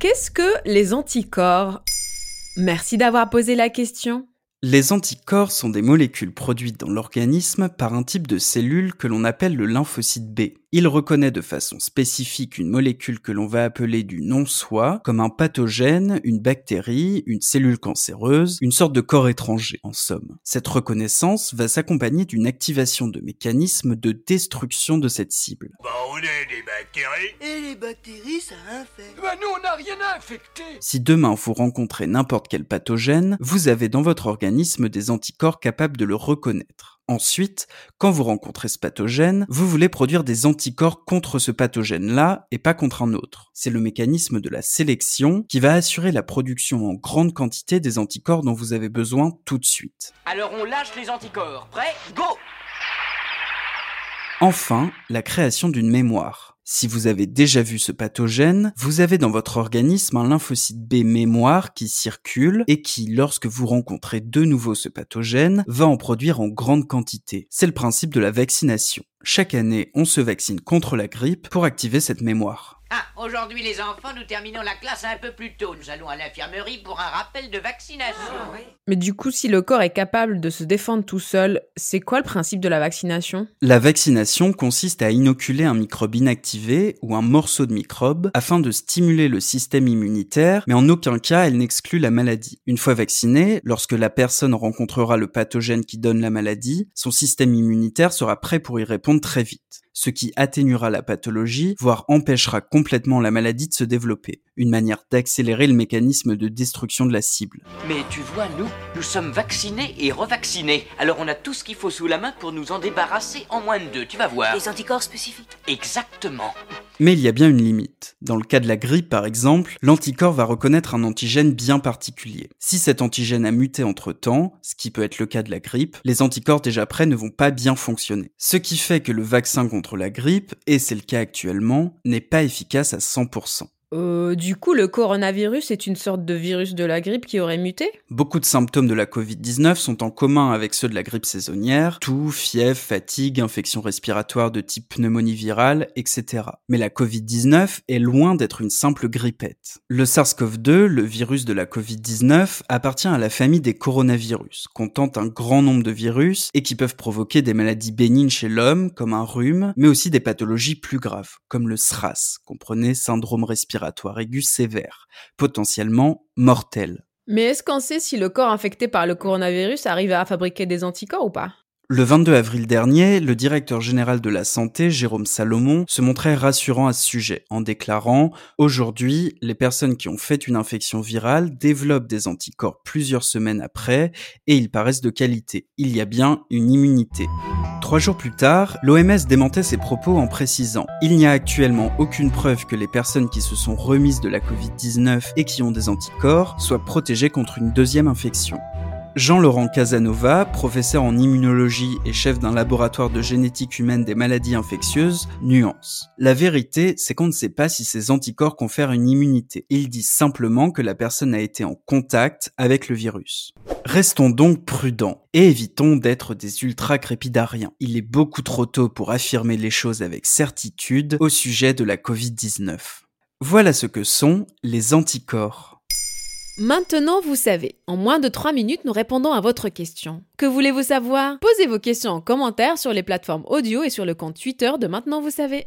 Qu'est-ce que les anticorps? Merci d'avoir posé la question. Les anticorps sont des molécules produites dans l'organisme par un type de cellule que l'on appelle le lymphocyte B. Il reconnaît de façon spécifique une molécule que l'on va appeler du non-soi, comme un pathogène, une bactérie, une cellule cancéreuse, une sorte de corps étranger, en somme. Cette reconnaissance va s'accompagner d'une activation de mécanismes de destruction de cette cible. Bah on est des bactéries Et les bactéries, ça infecte. Bah nous on n'a rien à infecter Si demain vous rencontrez n'importe quel pathogène, vous avez dans votre organisme des anticorps capables de le reconnaître. Ensuite, quand vous rencontrez ce pathogène, vous voulez produire des anticorps contre ce pathogène-là et pas contre un autre. C'est le mécanisme de la sélection qui va assurer la production en grande quantité des anticorps dont vous avez besoin tout de suite. Alors on lâche les anticorps. Prêt? Go Enfin, la création d'une mémoire. Si vous avez déjà vu ce pathogène, vous avez dans votre organisme un lymphocyte B mémoire qui circule et qui, lorsque vous rencontrez de nouveau ce pathogène, va en produire en grande quantité. C'est le principe de la vaccination. Chaque année, on se vaccine contre la grippe pour activer cette mémoire. Ah, aujourd'hui les enfants, nous terminons la classe un peu plus tôt. Nous allons à l'infirmerie pour un rappel de vaccination. Mais du coup, si le corps est capable de se défendre tout seul, c'est quoi le principe de la vaccination? La vaccination consiste à inoculer un microbe inactivé ou un morceau de microbe afin de stimuler le système immunitaire, mais en aucun cas elle n'exclut la maladie. Une fois vaccinée, lorsque la personne rencontrera le pathogène qui donne la maladie, son système immunitaire sera prêt pour y répondre très vite, ce qui atténuera la pathologie, voire empêchera complètement la maladie de se développer, une manière d'accélérer le mécanisme de destruction de la cible. Mais tu vois, nous, nous sommes vaccinés et revaccinés. Alors on a tout ce qu'il faut sous la main pour nous en débarrasser en moins de deux. Tu vas voir. Les anticorps spécifiques. Exactement. Mais il y a bien une limite. Dans le cas de la grippe, par exemple, l'anticorps va reconnaître un antigène bien particulier. Si cet antigène a muté entre temps, ce qui peut être le cas de la grippe, les anticorps déjà prêts ne vont pas bien fonctionner. Ce qui fait que le vaccin contre la grippe, et c'est le cas actuellement, n'est pas efficace à 100%. Euh, du coup, le coronavirus est une sorte de virus de la grippe qui aurait muté? Beaucoup de symptômes de la Covid-19 sont en commun avec ceux de la grippe saisonnière, toux, fièvre, fatigue, infection respiratoire de type pneumonie virale, etc. Mais la Covid-19 est loin d'être une simple grippette. Le SARS-CoV-2, le virus de la Covid-19, appartient à la famille des coronavirus, comptant un grand nombre de virus et qui peuvent provoquer des maladies bénignes chez l'homme, comme un rhume, mais aussi des pathologies plus graves, comme le SRAS, comprenez syndrome respiratoire aigu sévère, potentiellement mortel. Mais est-ce qu'on sait si le corps infecté par le coronavirus arrive à fabriquer des anticorps ou pas? Le 22 avril dernier, le directeur général de la santé, Jérôme Salomon, se montrait rassurant à ce sujet en déclarant Aujourd'hui, les personnes qui ont fait une infection virale développent des anticorps plusieurs semaines après et ils paraissent de qualité. Il y a bien une immunité. Trois jours plus tard, l'OMS démentait ses propos en précisant Il n'y a actuellement aucune preuve que les personnes qui se sont remises de la Covid-19 et qui ont des anticorps soient protégées contre une deuxième infection. Jean-Laurent Casanova, professeur en immunologie et chef d'un laboratoire de génétique humaine des maladies infectieuses, nuance. La vérité, c'est qu'on ne sait pas si ces anticorps confèrent une immunité. Ils disent simplement que la personne a été en contact avec le virus. Restons donc prudents et évitons d'être des ultra-crépidariens. Il est beaucoup trop tôt pour affirmer les choses avec certitude au sujet de la Covid-19. Voilà ce que sont les anticorps. Maintenant, vous savez. En moins de 3 minutes, nous répondons à votre question. Que voulez-vous savoir? Posez vos questions en commentaire sur les plateformes audio et sur le compte Twitter de Maintenant, vous savez.